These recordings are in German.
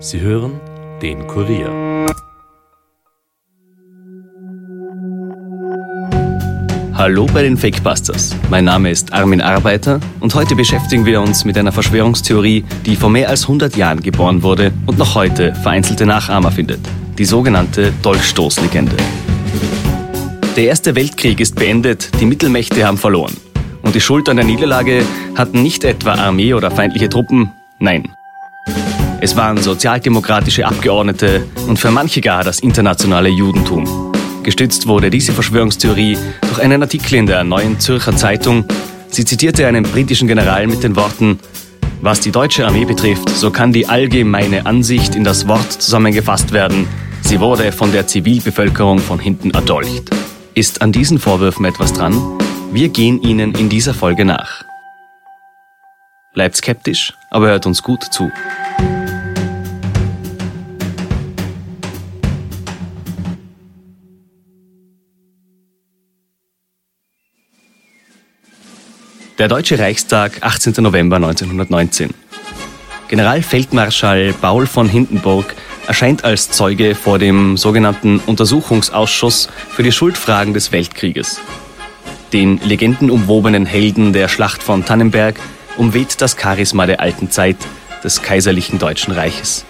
Sie hören den Kurier. Hallo bei den Fakebusters. Mein Name ist Armin Arbeiter und heute beschäftigen wir uns mit einer Verschwörungstheorie, die vor mehr als 100 Jahren geboren wurde und noch heute vereinzelte Nachahmer findet. Die sogenannte Dolchstoßlegende. Der Erste Weltkrieg ist beendet, die Mittelmächte haben verloren. Und die Schuld an der Niederlage hatten nicht etwa Armee oder feindliche Truppen, nein. Es waren sozialdemokratische Abgeordnete und für manche gar das internationale Judentum. Gestützt wurde diese Verschwörungstheorie durch einen Artikel in der Neuen Zürcher Zeitung. Sie zitierte einen britischen General mit den Worten, was die deutsche Armee betrifft, so kann die allgemeine Ansicht in das Wort zusammengefasst werden, sie wurde von der Zivilbevölkerung von hinten erdolcht. Ist an diesen Vorwürfen etwas dran? Wir gehen ihnen in dieser Folge nach. Bleibt skeptisch, aber hört uns gut zu. Der Deutsche Reichstag, 18. November 1919. Generalfeldmarschall Paul von Hindenburg erscheint als Zeuge vor dem sogenannten Untersuchungsausschuss für die Schuldfragen des Weltkrieges. Den legendenumwobenen Helden der Schlacht von Tannenberg umweht das Charisma der alten Zeit des kaiserlichen Deutschen Reiches.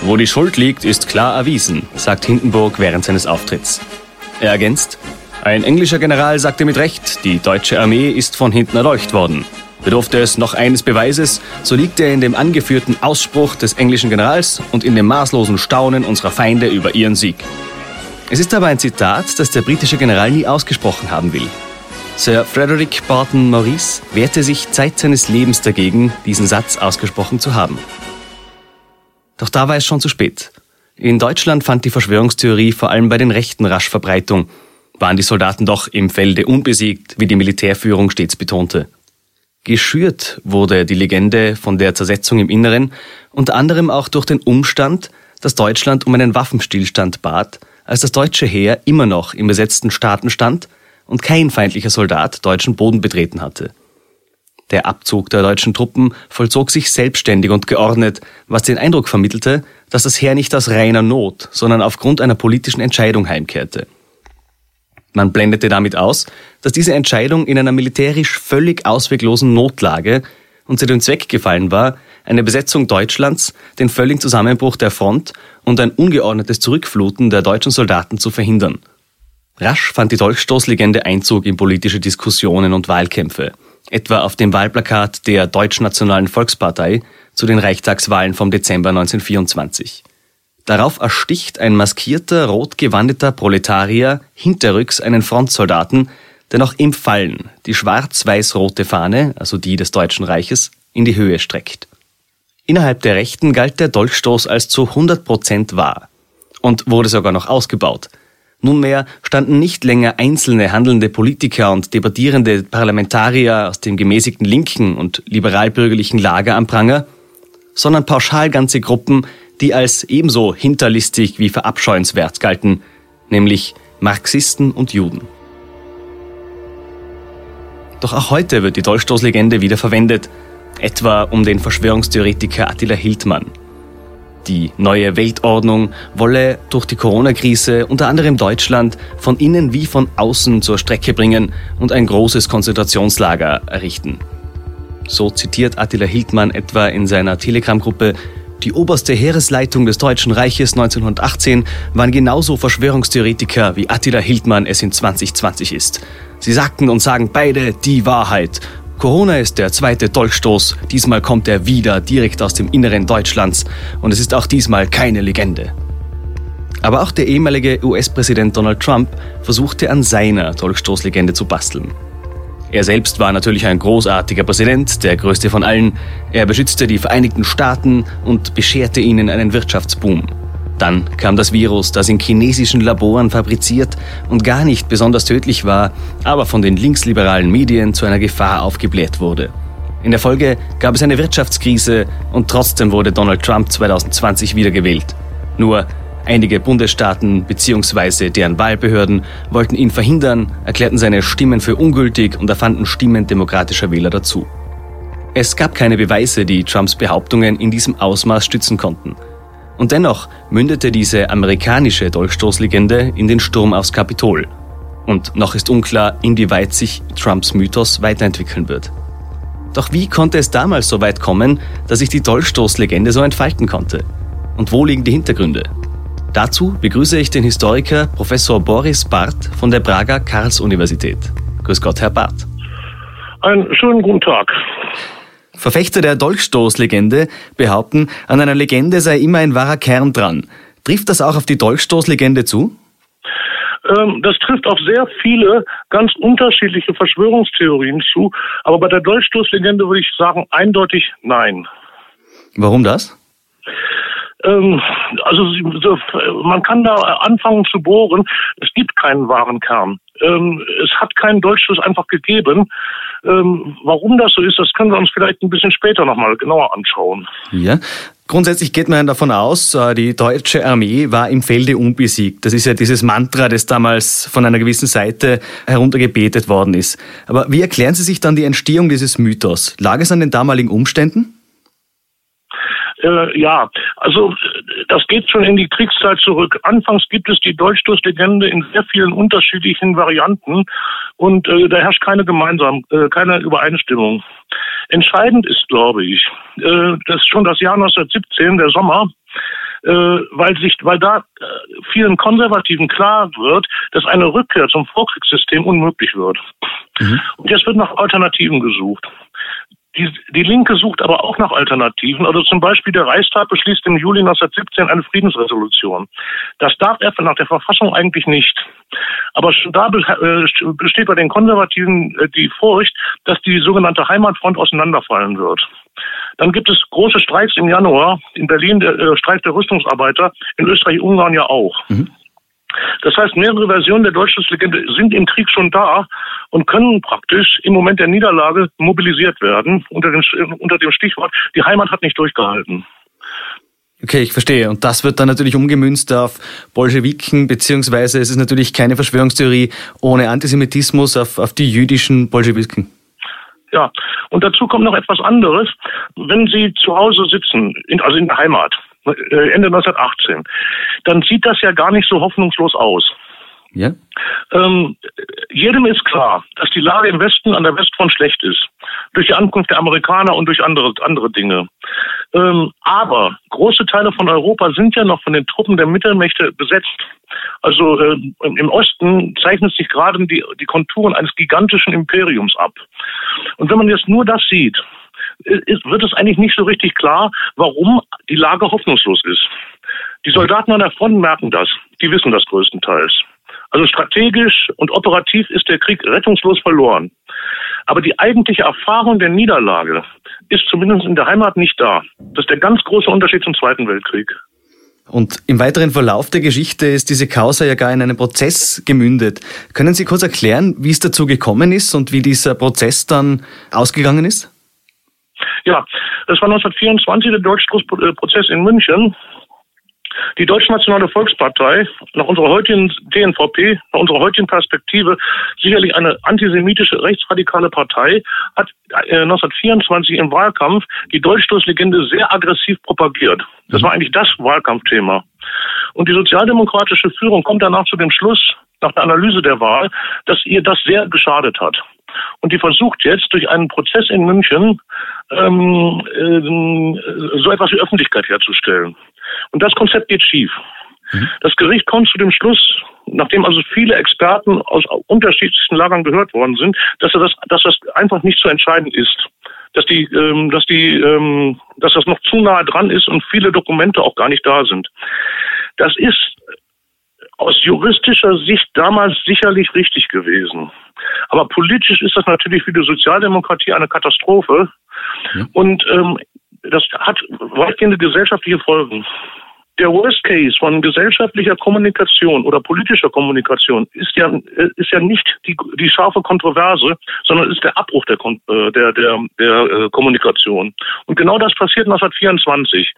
Wo die Schuld liegt, ist klar erwiesen, sagt Hindenburg während seines Auftritts. Er ergänzt, ein englischer General sagte mit Recht, die deutsche Armee ist von hinten erleucht worden. Bedurfte es noch eines Beweises, so liegt er in dem angeführten Ausspruch des englischen Generals und in dem maßlosen Staunen unserer Feinde über ihren Sieg. Es ist aber ein Zitat, das der britische General nie ausgesprochen haben will. Sir Frederick Barton Maurice wehrte sich Zeit seines Lebens dagegen, diesen Satz ausgesprochen zu haben. Doch da war es schon zu spät. In Deutschland fand die Verschwörungstheorie vor allem bei den Rechten rasch Verbreitung waren die Soldaten doch im Felde unbesiegt, wie die Militärführung stets betonte. Geschürt wurde die Legende von der Zersetzung im Inneren, unter anderem auch durch den Umstand, dass Deutschland um einen Waffenstillstand bat, als das deutsche Heer immer noch im besetzten Staaten stand und kein feindlicher Soldat deutschen Boden betreten hatte. Der Abzug der deutschen Truppen vollzog sich selbstständig und geordnet, was den Eindruck vermittelte, dass das Heer nicht aus reiner Not, sondern aufgrund einer politischen Entscheidung heimkehrte. Man blendete damit aus, dass diese Entscheidung in einer militärisch völlig ausweglosen Notlage und zu dem Zweck gefallen war, eine Besetzung Deutschlands, den völligen Zusammenbruch der Front und ein ungeordnetes Zurückfluten der deutschen Soldaten zu verhindern. Rasch fand die Dolchstoßlegende Einzug in politische Diskussionen und Wahlkämpfe, etwa auf dem Wahlplakat der Deutschnationalen Volkspartei zu den Reichstagswahlen vom Dezember 1924. Darauf ersticht ein maskierter, rot gewandeter Proletarier hinterrücks einen Frontsoldaten, der noch im Fallen die schwarz-weiß-rote Fahne, also die des Deutschen Reiches, in die Höhe streckt. Innerhalb der Rechten galt der Dolchstoß als zu 100 Prozent wahr und wurde sogar noch ausgebaut. Nunmehr standen nicht länger einzelne handelnde Politiker und debattierende Parlamentarier aus dem gemäßigten linken und liberalbürgerlichen Lager am Pranger, sondern pauschal ganze Gruppen, die als ebenso hinterlistig wie verabscheuenswert galten, nämlich Marxisten und Juden. Doch auch heute wird die Dolchstoßlegende wieder verwendet, etwa um den Verschwörungstheoretiker Attila Hildmann. Die neue Weltordnung wolle durch die Corona-Krise unter anderem Deutschland von innen wie von außen zur Strecke bringen und ein großes Konzentrationslager errichten. So zitiert Attila Hildmann etwa in seiner Telegram-Gruppe die oberste Heeresleitung des Deutschen Reiches 1918 waren genauso Verschwörungstheoretiker wie Attila Hildmann es in 2020 ist. Sie sagten und sagen beide die Wahrheit. Corona ist der zweite Dolchstoß, diesmal kommt er wieder direkt aus dem Inneren Deutschlands und es ist auch diesmal keine Legende. Aber auch der ehemalige US-Präsident Donald Trump versuchte an seiner Dolchstoßlegende zu basteln. Er selbst war natürlich ein großartiger Präsident, der größte von allen. Er beschützte die Vereinigten Staaten und bescherte ihnen einen Wirtschaftsboom. Dann kam das Virus, das in chinesischen Laboren fabriziert und gar nicht besonders tödlich war, aber von den linksliberalen Medien zu einer Gefahr aufgebläht wurde. In der Folge gab es eine Wirtschaftskrise und trotzdem wurde Donald Trump 2020 wiedergewählt. Nur Einige Bundesstaaten bzw. deren Wahlbehörden wollten ihn verhindern, erklärten seine Stimmen für ungültig und erfanden Stimmen demokratischer Wähler dazu. Es gab keine Beweise, die Trumps Behauptungen in diesem Ausmaß stützen konnten. Und dennoch mündete diese amerikanische Dolchstoßlegende in den Sturm aufs Kapitol. Und noch ist unklar, inwieweit sich Trumps Mythos weiterentwickeln wird. Doch wie konnte es damals so weit kommen, dass sich die Dolchstoßlegende so entfalten konnte? Und wo liegen die Hintergründe? Dazu begrüße ich den Historiker Professor Boris Barth von der Prager Karls-Universität. Grüß Gott, Herr Barth. Einen schönen guten Tag. Verfechter der Dolchstoßlegende behaupten, an einer Legende sei immer ein wahrer Kern dran. Trifft das auch auf die Dolchstoßlegende zu? Ähm, das trifft auf sehr viele ganz unterschiedliche Verschwörungstheorien zu. Aber bei der Dolchstoßlegende würde ich sagen, eindeutig nein. Warum das? Ähm, also man kann da anfangen zu bohren. Es gibt keinen wahren Kern. Ähm, es hat keinen Dolchstoß einfach gegeben. Ähm, warum das so ist, das können wir uns vielleicht ein bisschen später nochmal genauer anschauen. Ja. Grundsätzlich geht man davon aus, äh, die deutsche Armee war im Felde unbesiegt. Das ist ja dieses Mantra, das damals von einer gewissen Seite heruntergebetet worden ist. Aber wie erklären Sie sich dann die Entstehung dieses Mythos? Lag es an den damaligen Umständen? Äh, ja, also das geht schon in die Kriegszeit zurück. Anfangs gibt es die Dolchstoßlegende in sehr vielen unterschiedlichen Varianten und äh, da herrscht keine gemeinsam, äh, keine Übereinstimmung. Entscheidend ist, glaube ich, äh, das ist schon das Jahr 1917, der Sommer, äh, weil sich, weil da äh, vielen Konservativen klar wird, dass eine Rückkehr zum Vorkriegssystem unmöglich wird. Mhm. Und jetzt wird nach Alternativen gesucht. Die, die Linke sucht aber auch nach Alternativen. Also zum Beispiel der Reichstag beschließt im Juli 1917 eine Friedensresolution. Das darf er nach der Verfassung eigentlich nicht. Aber schon da äh, besteht bei den Konservativen äh, die Furcht, dass die sogenannte Heimatfront auseinanderfallen wird. Dann gibt es große Streiks im Januar. In Berlin der äh, Streik der Rüstungsarbeiter, in Österreich-Ungarn ja auch. Mhm. Das heißt, mehrere Versionen der Deutschlandslegende sind im Krieg schon da und können praktisch im Moment der Niederlage mobilisiert werden unter dem, unter dem Stichwort, die Heimat hat nicht durchgehalten. Okay, ich verstehe. Und das wird dann natürlich umgemünzt auf Bolschewiken, beziehungsweise es ist natürlich keine Verschwörungstheorie ohne Antisemitismus auf, auf die jüdischen Bolschewiken. Ja, und dazu kommt noch etwas anderes. Wenn Sie zu Hause sitzen, in, also in der Heimat, Ende 1918, dann sieht das ja gar nicht so hoffnungslos aus. Ja. Ähm, jedem ist klar, dass die Lage im Westen an der Westfront schlecht ist. Durch die Ankunft der Amerikaner und durch andere, andere Dinge. Ähm, aber große Teile von Europa sind ja noch von den Truppen der Mittelmächte besetzt. Also äh, im Osten zeichnet sich gerade die, die Konturen eines gigantischen Imperiums ab. Und wenn man jetzt nur das sieht, wird es eigentlich nicht so richtig klar, warum die Lage hoffnungslos ist. Die Soldaten an der Front merken das. Die wissen das größtenteils. Also strategisch und operativ ist der Krieg rettungslos verloren. Aber die eigentliche Erfahrung der Niederlage ist zumindest in der Heimat nicht da. Das ist der ganz große Unterschied zum Zweiten Weltkrieg. Und im weiteren Verlauf der Geschichte ist diese Causa ja gar in einen Prozess gemündet. Können Sie kurz erklären, wie es dazu gekommen ist und wie dieser Prozess dann ausgegangen ist? Ja, das war 1924 der Deutschprozess in München. Die Deutschnationale Volkspartei, nach unserer heutigen DNVP, nach unserer heutigen Perspektive, sicherlich eine antisemitische rechtsradikale Partei, hat 1924 äh, im Wahlkampf die Deutschstoßlegende sehr aggressiv propagiert. Das war eigentlich das Wahlkampfthema. Und die sozialdemokratische Führung kommt danach zu dem Schluss, nach der Analyse der Wahl, dass ihr das sehr geschadet hat. Und die versucht jetzt durch einen Prozess in München ähm, äh, so etwas wie Öffentlichkeit herzustellen. Und das Konzept geht schief. Mhm. Das Gericht kommt zu dem Schluss, nachdem also viele Experten aus unterschiedlichsten Lagern gehört worden sind, dass, das, dass das einfach nicht zu entscheiden ist. Dass die, ähm, dass die, ähm, dass das noch zu nahe dran ist und viele Dokumente auch gar nicht da sind. Das ist aus juristischer Sicht damals sicherlich richtig gewesen. Aber politisch ist das natürlich für die Sozialdemokratie eine Katastrophe. Und ähm, das hat weitgehende gesellschaftliche Folgen. Der Worst Case von gesellschaftlicher Kommunikation oder politischer Kommunikation ist ja, ist ja nicht die, die scharfe Kontroverse, sondern ist der Abbruch der, äh, der, der, der äh, Kommunikation. Und genau das passiert 1924.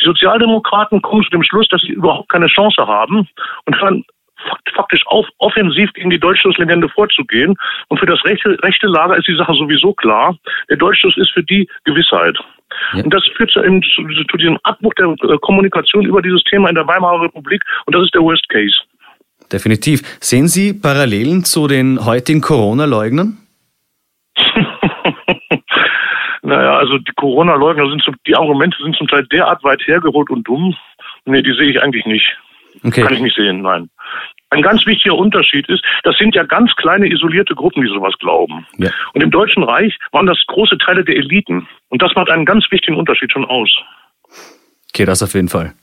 Die Sozialdemokraten kommen zu dem Schluss, dass sie überhaupt keine Chance haben und hören faktisch auf, offensiv gegen die Deutschstoßlegende vorzugehen. Und für das rechte, rechte Lager ist die Sache sowieso klar. Der Deutschstoß ist für die Gewissheit. Ja. Und das führt zu, zu, zu diesem Abbruch der äh, Kommunikation über dieses Thema in der Weimarer Republik. Und das ist der Worst Case. Definitiv. Sehen Sie Parallelen zu den heutigen Corona-Leugnern? naja, also die Corona-Leugner sind zum, die Argumente sind zum Teil derart weit hergeholt und dumm. Nee, die sehe ich eigentlich nicht. Okay. Kann ich nicht sehen, nein. Ein ganz wichtiger Unterschied ist, das sind ja ganz kleine isolierte Gruppen, die sowas glauben. Ja. Und im Deutschen Reich waren das große Teile der Eliten. Und das macht einen ganz wichtigen Unterschied schon aus. Okay, das auf jeden Fall.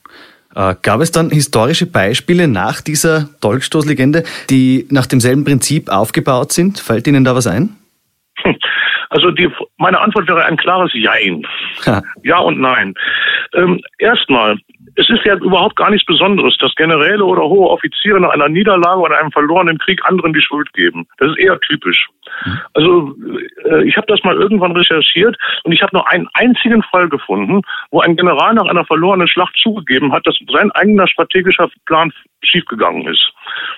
Äh, gab es dann historische Beispiele nach dieser Dolchstoßlegende, die nach demselben Prinzip aufgebaut sind? Fällt Ihnen da was ein? Also die, meine Antwort wäre ein klares Jein. Ha. Ja und Nein. Ähm, erstmal, es ist ja überhaupt gar nichts Besonderes, dass Generäle oder hohe Offiziere nach einer Niederlage oder einem verlorenen Krieg anderen die Schuld geben. Das ist eher typisch. Also äh, ich habe das mal irgendwann recherchiert und ich habe nur einen einzigen Fall gefunden, wo ein General nach einer verlorenen Schlacht zugegeben hat, dass sein eigener strategischer Plan schiefgegangen ist.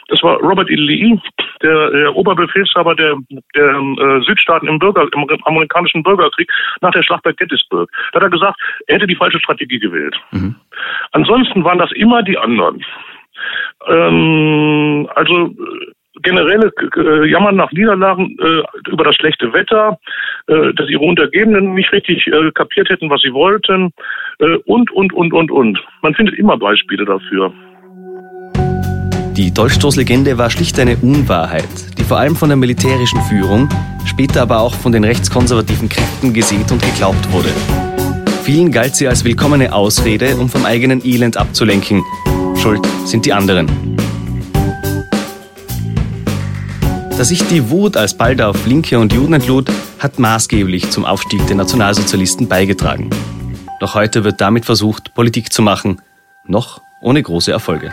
Das war Robert E. Lee, der, der Oberbefehlshaber der, der äh, Südstaaten im, Bürger, im amerikanischen Bürgerkrieg nach der Schlacht bei Gettysburg. Da hat er gesagt, er hätte die falsche Strategie gewählt. Mhm. Ansonsten waren das immer die anderen. Ähm, also generelle äh, Jammern nach Niederlagen äh, über das schlechte Wetter, äh, dass ihre Untergebenen nicht richtig äh, kapiert hätten, was sie wollten äh, und, und, und, und, und. Man findet immer Beispiele dafür. Die Dolchstoßlegende war schlicht eine Unwahrheit, die vor allem von der militärischen Führung, später aber auch von den rechtskonservativen Kräften gesät und geglaubt wurde. Vielen galt sie als willkommene Ausrede, um vom eigenen Elend abzulenken. Schuld sind die anderen. Dass sich die Wut als bald auf Linke und Juden entlud, hat maßgeblich zum Aufstieg der Nationalsozialisten beigetragen. Doch heute wird damit versucht, Politik zu machen, noch ohne große Erfolge.